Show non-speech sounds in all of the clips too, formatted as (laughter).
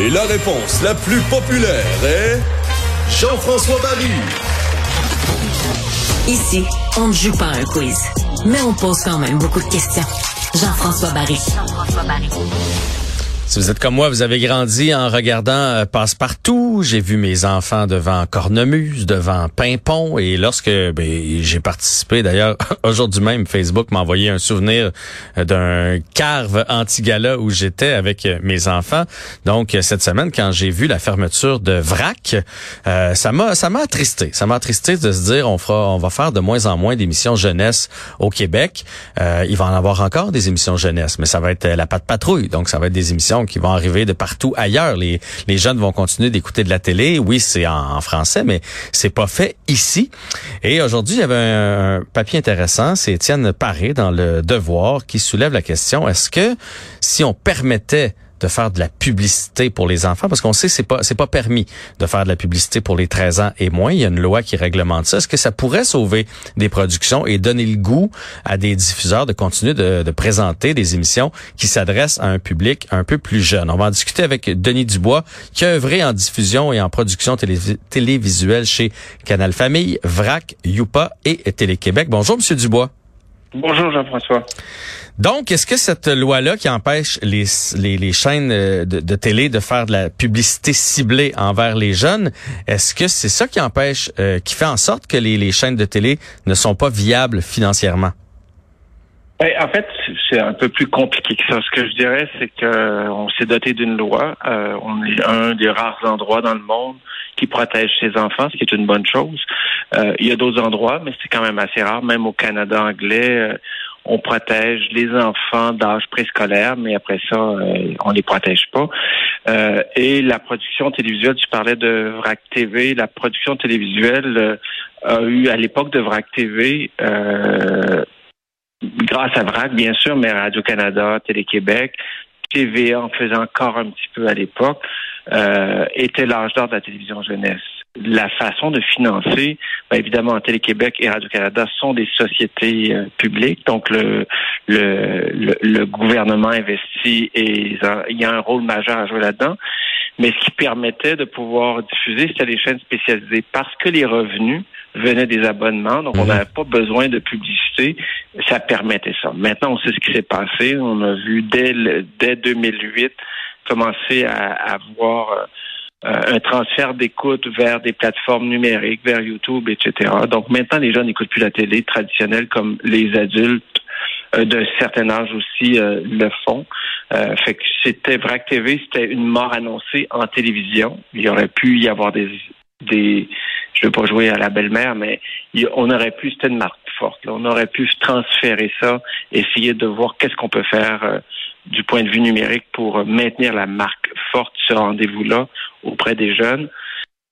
Et la réponse la plus populaire est Jean-François Barry. Ici, on ne joue pas à un quiz, mais on pose quand même beaucoup de questions. Jean-François Barry. Jean-François Barry. Si vous êtes comme moi, vous avez grandi en regardant euh, Passe-Partout. J'ai vu mes enfants devant Cornemuse, devant Pimpon. Et lorsque ben, j'ai participé, d'ailleurs, (laughs) aujourd'hui même, Facebook m'a envoyé un souvenir euh, d'un carve anti-gala où j'étais avec euh, mes enfants. Donc, cette semaine, quand j'ai vu la fermeture de VRAC, ça m'a ça m'a attristé. Ça m'a attristé de se dire, on fera, on va faire de moins en moins d'émissions jeunesse au Québec. il va en avoir encore des émissions jeunesse, mais ça va être la patte patrouille. Donc, ça va être des émissions qui vont arriver de partout ailleurs. Les, les jeunes vont continuer d'écouter de la télé. Oui, c'est en, français, mais c'est pas fait ici. Et aujourd'hui, il y avait un, papier intéressant. C'est Étienne Paré dans le Devoir qui soulève la question est-ce que si on permettait de faire de la publicité pour les enfants parce qu'on sait c'est pas c'est pas permis de faire de la publicité pour les 13 ans et moins, il y a une loi qui réglemente ça. Est-ce que ça pourrait sauver des productions et donner le goût à des diffuseurs de continuer de, présenter des émissions qui s'adressent à un public un peu plus jeune? On va en discuter avec Denis Dubois qui a œuvré en diffusion et en production télévisuelle chez Canal Famille, VRAC, Youpa et Télé-Québec. Bonjour monsieur Dubois. Bonjour Jean-François. Donc, est-ce que cette loi-là qui empêche les, les, chaînes euh, de, télé de faire de la publicité ciblée envers les jeunes, est-ce que c'est ça qui empêche, euh, qui fait en sorte que les, les chaînes de télé ne sont pas viables financièrement? Ben, en fait, c'est un peu plus compliqué que ça. Ce que je dirais, c'est qu'on s'est doté d'une loi. Euh, on est un des rares endroits dans le monde qui protège ses enfants, ce qui est une bonne chose. il y a d'autres endroits, mais c'est quand même assez rare. Même au Canada anglais, on protège les enfants d'âge préscolaire, mais après ça, euh, on les protège pas. Euh, et la production télévisuelle, tu parlais de VRAC TV, la production télévisuelle euh, a eu à l'époque de VRAC TV, grâce à VRAC bien sûr, mais Radio-Canada, Télé-Québec, TVA en faisait encore un petit peu à l'époque, était l'âge d'or de la télévision jeunesse la façon de financer, bien évidemment, Télé-Québec et Radio-Canada sont des sociétés euh, publiques, donc le, le, le, gouvernement investit et il y a un rôle majeur à jouer là-dedans. Mais ce qui permettait de pouvoir diffuser, c'était les chaînes spécialisées parce que les revenus venaient des abonnements, donc on mhm. n'avait pas besoin de publicité, ça permettait ça. Maintenant, on sait ce qui s'est passé. On a vu dès, dès 2008 commencer à, à voir euh, euh, un transfert d'écoute vers des plateformes numériques, vers YouTube, etc. Donc maintenant, les gens n'écoutent plus la télé traditionnelle comme les adultes euh, d'un certain âge aussi euh, le font. fait que c'était VRAC TV, c'était une mort annoncée en télévision. Il y aurait pu y avoir des des je veux pas jouer à la belle-mère, mais on aurait pu, c'était une marque forte. On aurait pu transférer ça, essayer de voir qu'est-ce qu'on peut faire du point de vue numérique pour maintenir la marque forte, ce rendez-vous-là auprès des jeunes.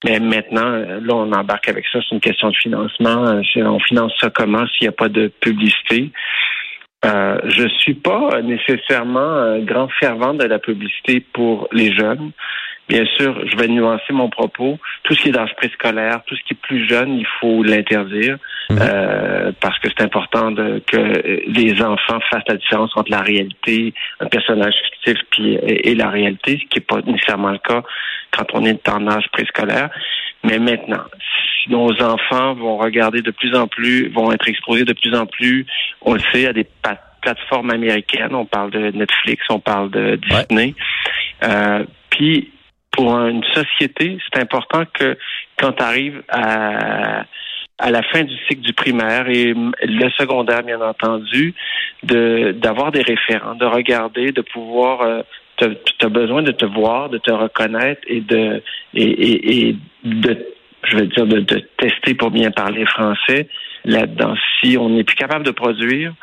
Mais maintenant, là, on embarque avec ça. C'est une question de financement. Euh, on finance ça comment s'il n'y a pas de publicité? Euh, je suis pas nécessairement un grand fervent de la publicité pour les jeunes. Bien sûr, je vais nuancer mon propos. Tout ce qui est d'âge préscolaire, tout ce qui est plus jeune, il faut l'interdire mhm. euh, parce que c'est important de, que les enfants fassent la différence entre la réalité, un personnage fictif, puis, et, la réalité, ce qui n'est pas nécessairement le cas quand on est en âge préscolaire. Mais maintenant, si nos enfants vont regarder de plus en plus, vont être exposés de plus en plus, on le sait, à des plateformes américaines, on parle de Netflix, on parle de Disney. Euh, puis pour une société, c'est important que quand tu arrives à, la fin du cycle du primaire et le secondaire, bien entendu, de d'avoir des référents, de regarder, de pouvoir euh, tu as besoin de te voir, de te reconnaître et de et, de je veux dire de, tester pour bien parler français là-dedans. Si on n'est plus capable de produire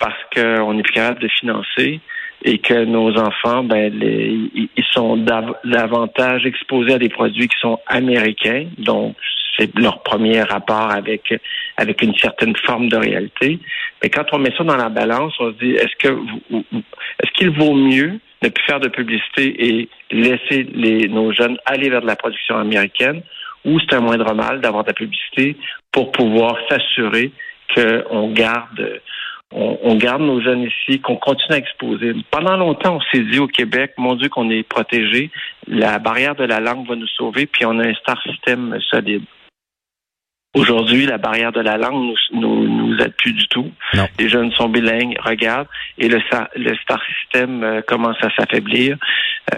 parce qu'on n'est plus capable de financer, et que nos enfants, ben, ils sont davantage exposés à des produits qui sont américains, donc c'est leur premier rapport avec avec une certaine forme de réalité. Mais quand on met ça dans la balance, on se dit est-ce que est-ce qu'il vaut mieux ne plus faire de publicité et laisser nos jeunes aller vers de la production américaine, ou c'est un moindre mal d'avoir de la publicité pour pouvoir s'assurer qu'on garde on, garde nos jeunes ici, qu'on continue à exposer. Pendant longtemps, on s'est dit au Québec, mon Dieu, qu'on est protégé, la barrière de la langue va nous sauver, puis on a un star système solide. Aujourd'hui, la barrière de la langue nous, nous, nous aide plus du tout. Les jeunes sont bilingues, regardent, et le, le star system euh, commence à s'affaiblir.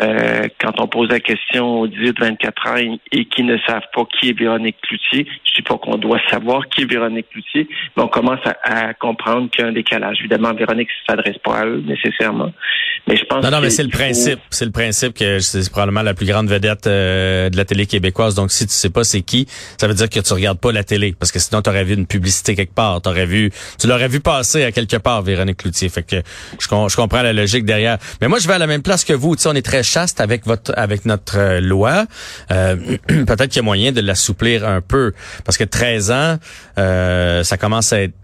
Euh, quand on pose la question aux 18-24 ans et, qui ne savent pas qui est Véronique Cloutier, je dis pas qu'on doit savoir qui est Véronique Cloutier, mais on commence à, comprendre qu'il y a un décalage. Évidemment, Véronique ne s'adresse pas à eux nécessairement, mais je pense. Non, non, mais c'est le principe. C'est le principe que c'est probablement la plus grande vedette euh, de la télé québécoise. Donc, si tu sais pas c'est qui, ça veut dire que tu regardes pas la télé, parce que sinon tu aurais vu une publicité quelque part, t'aurais vu, tu l'aurais vu passer à quelque part, Véronique Cloutier. Fait que je, je comprends la logique derrière. Mais moi, je vais à la même place que vous. Tu sais, on est très chaste avec votre avec notre euh, loi. Euh, (clears throat) peut-être qu'il y a moyen de l'assouplir un peu parce que 13 ans, euh, ça commence à être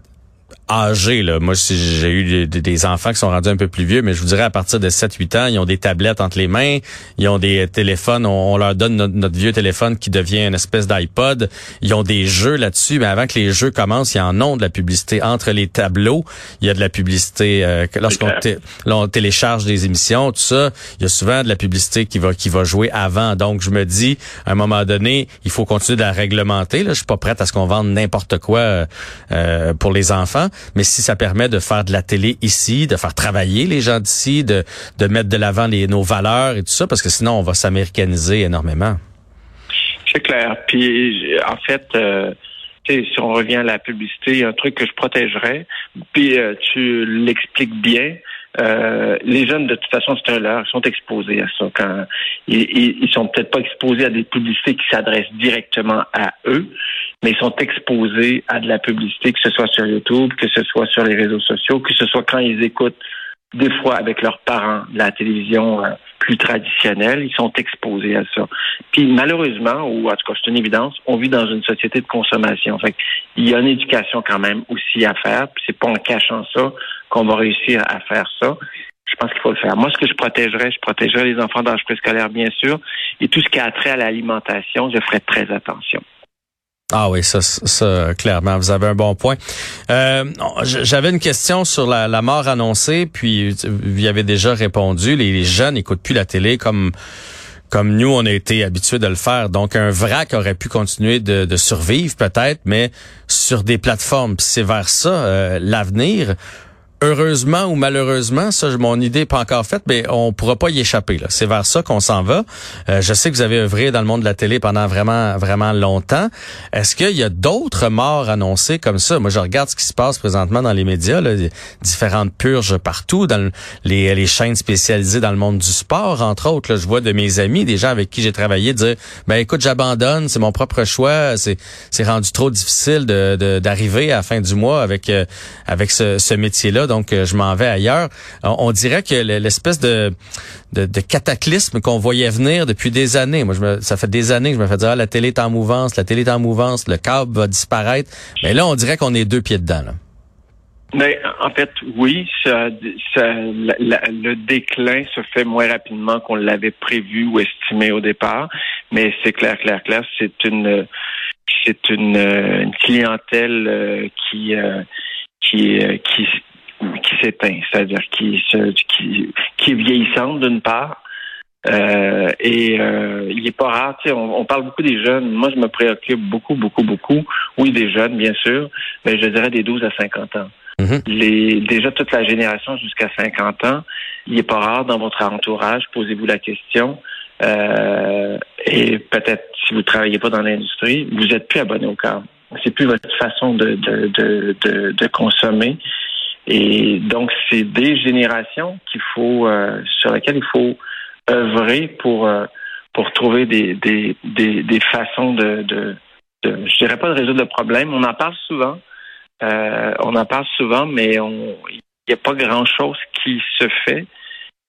âgés. Là. Moi, j'ai eu des, enfants qui sont rendus un peu plus vieux, mais je vous dirais à partir de 7-8 ans, ils ont des tablettes entre les mains, ils ont des téléphones, on, leur donne notre, vieux téléphone qui devient une espèce d'iPod. Ils ont des jeux là-dessus, mais avant que les jeux commencent, il y en a de la publicité entre les tableaux. Il y a de la publicité euh, lorsqu'on télécharge des émissions, tout ça. Il y a souvent de la publicité qui va qui va jouer avant. Donc, je me dis, à un moment donné, il faut continuer de la réglementer. Là, je suis pas prête à ce qu'on vende n'importe quoi euh, pour les enfants mais si ça permet de faire de la télé ici, de faire travailler les gens d'ici, de, de mettre de l'avant nos valeurs et tout ça, parce que sinon on va s'américaniser énormément. C'est clair. Puis en fait, euh, si on revient à la publicité, il y a un truc que je protégerais. Puis euh, tu l'expliques bien. Euh, les jeunes, de toute façon, c'est un leurre, ils sont exposés à ça. Ils, ils sont peut-être pas exposés à des publicités qui s'adressent directement à eux, mais ils sont exposés à de la publicité, que ce soit sur YouTube, que ce soit sur les réseaux sociaux, que ce soit quand ils écoutent des fois avec leurs parents la télévision euh, plus traditionnelle, ils sont exposés à ça. Puis malheureusement, ou en tout cas c'est une évidence, on vit dans une société de consommation. Il y a une éducation quand même aussi à faire. Puis c'est pas en cachant ça qu'on va réussir à faire ça. Je pense qu'il faut le faire. Moi, ce que je protégerais, je protégerais les enfants d'âge préscolaire, bien sûr, et tout ce qui a trait à l'alimentation, je ferai très attention. Ah oui, ça, ça, clairement, vous avez un bon point. Euh, J'avais une question sur la, mort annoncée, puis vous y avez déjà répondu. Les, jeunes n'écoutent plus la télé comme comme nous, on a été habitués de le faire. Donc, un vrac aurait pu continuer de, de survivre peut-être, mais sur des plateformes. C'est vers ça euh, l'avenir heureusement ou malheureusement, ça, mon idée n'est pas encore faite, mais on pourra pas y échapper. C'est vers ça qu'on s'en va. Euh, je sais que vous avez œuvré dans le monde de la télé pendant vraiment, vraiment longtemps. Est-ce qu'il y a d'autres morts annoncées comme ça? Moi, je regarde ce qui se passe présentement dans les médias, là, différentes purges partout, dans les, les chaînes spécialisées dans le monde du sport, entre autres. Là, je vois de mes amis, des gens avec qui j'ai travaillé, dire, ben écoute, j'abandonne, c'est mon propre choix, c'est, rendu trop difficile de, d'arriver à la fin du mois avec, euh, avec ce, ce métier-là donc euh, je m'en vais ailleurs. On, dirait que l'espèce de, cataclysme qu'on voyait venir depuis des années. Moi, je me, ça fait des années que je me fais dire ah, la télé est en mouvance, la télé est en mouvance, le câble va disparaître. Mais là, on dirait qu'on est deux pieds dedans. Mais en fait, oui, le déclin se fait moins rapidement qu'on l'avait prévu ou estimé au départ. Mais c'est clair, clair, clair, c'est une c'est une, clientèle euh, qui qui qui s'éteint, c'est-à-dire qui, qui, qui est vieillissante d'une part. Euh, et euh, il est pas rare, tu sais, on, parle beaucoup des jeunes. Moi, je me préoccupe beaucoup, beaucoup, beaucoup. Oui, des jeunes, bien sûr, mais je dirais des 12 à 50 ans. Mm-hmm. Les, déjà toute la génération jusqu'à 50 ans, il est pas rare dans votre entourage, posez-vous la question. Euh, et peut-être si vous travaillez pas dans l'industrie, vous êtes plus abonné au câble. C'est plus votre façon de, de, de, de, de consommer. Et donc, c'est des générations qu'il faut, euh, sur lesquelles il faut œuvrer pour, euh, pour trouver des, des, des, des façons de, de, de, je dirais pas de résoudre le problème. On en parle souvent. Euh, on en parle souvent, mais il n'y a pas grand-chose qui se fait.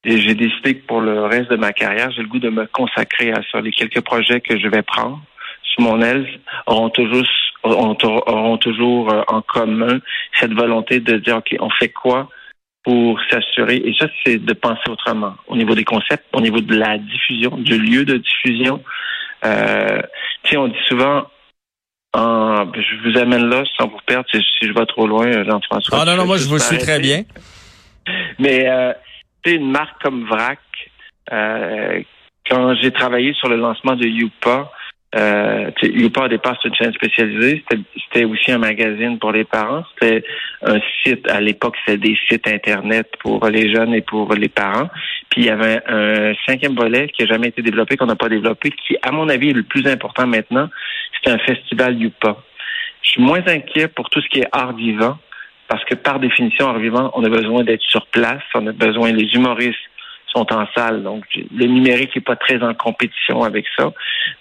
Et j'ai décidé que pour le reste de ma carrière, j'ai le goût de me consacrer à ça. Les quelques projets que je vais prendre sous mon aile auront toujours auront toujours euh, en commun cette volonté de dire, OK, on fait quoi pour s'assurer, et ça, c'est de penser autrement au niveau des concepts, au niveau de la diffusion, du lieu de diffusion. Euh, tu sais, on dit souvent, En, je vous amène là sans vous perdre si, si je vais trop loin, Jean-François. Ah non, non, moi je vous suis très bien. Mais euh, c'est une marque comme VRAC. Euh, quand j'ai travaillé sur le lancement de Youpa, euh, Youpa, au départ, c'est une chaîne spécialisée. C'était aussi un magazine pour les parents. C'était un site, à l'époque, c'était des sites Internet pour les jeunes et pour les parents. Puis il y avait un cinquième volet qui n'a jamais été développé, qu'on n'a pas développé, qui, à mon avis, est le plus important maintenant. C'est un festival Youpa. Je suis moins inquiet pour tout ce qui est art vivant, parce que par définition, art vivant, on a besoin d'être sur place, on a besoin, les humoristes sont en salle. Donc, le numérique n'est pas très en compétition avec ça.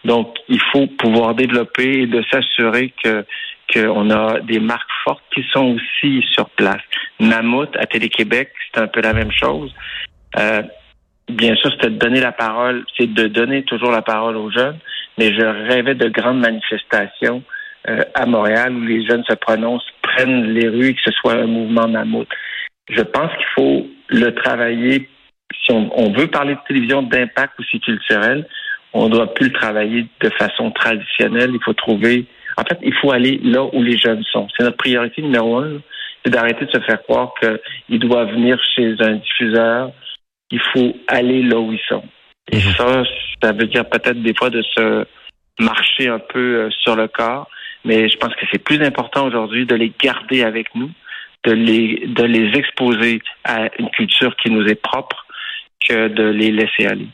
Donc, il faut pouvoir développer et de s'assurer que qu'on a des marques fortes qui sont aussi sur place. Mammouth à Télé-Québec, c'est un peu la même chose. Euh, bien sûr, c'était de donner la parole, c'est de donner toujours la parole aux jeunes, mais je rêvais de grandes manifestations euh, à Montréal où les jeunes se prononcent, prennent les rues, que ce soit un mouvement mammouth. Je pense qu'il faut le travailler si on, veut parler de télévision d'impact aussi culturel, on ne doit plus le travailler de façon traditionnelle. Il faut trouver, en fait, il faut aller là où les jeunes sont. C'est notre priorité numéro un, c'est d'arrêter de se faire croire qu'ils doivent venir chez un diffuseur. Il faut aller là où ils sont. Et mhm. ça, ça veut dire peut-être des fois de se marcher un peu euh, sur le corps, mais je pense que c'est plus important aujourd'hui de les garder avec nous, de les, de les exposer à une culture qui nous est propre que de les laisser aller.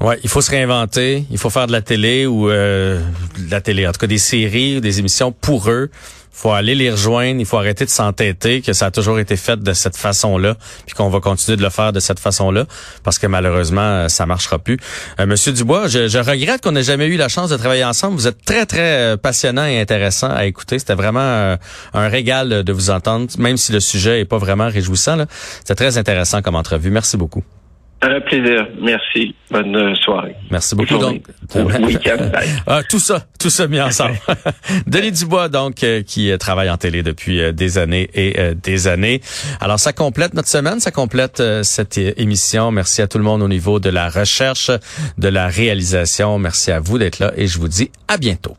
Ouais, il faut se réinventer, il faut faire de la télé ou euh, de la télé, en tout cas des séries ou des émissions pour eux. Il faut aller les rejoindre, il faut arrêter de s'entêter que ça a toujours été fait de cette façon-là, puis qu'on va continuer de le faire de cette façon-là, parce que malheureusement, ça marchera plus. Euh, Monsieur Dubois, je, je regrette qu'on n'ait jamais eu la chance de travailler ensemble. Vous êtes très, très euh, passionnant et intéressant à écouter. C'était vraiment euh, un régal de vous entendre, même si le sujet est pas vraiment réjouissant. C'était très intéressant comme entrevue. Merci beaucoup. Un plaisir. Merci. Bonne soirée. Merci beaucoup. Donc, (laughs) ah, tout ça, tout ça mis ensemble. (laughs) Denis Dubois, donc, euh, qui euh, travaille en télé depuis euh, des années et des années. Alors, ça complète notre semaine, ça complète cette émission. Merci à tout le monde au niveau de la recherche, de la réalisation. Merci à vous d'être là et je vous dis à bientôt.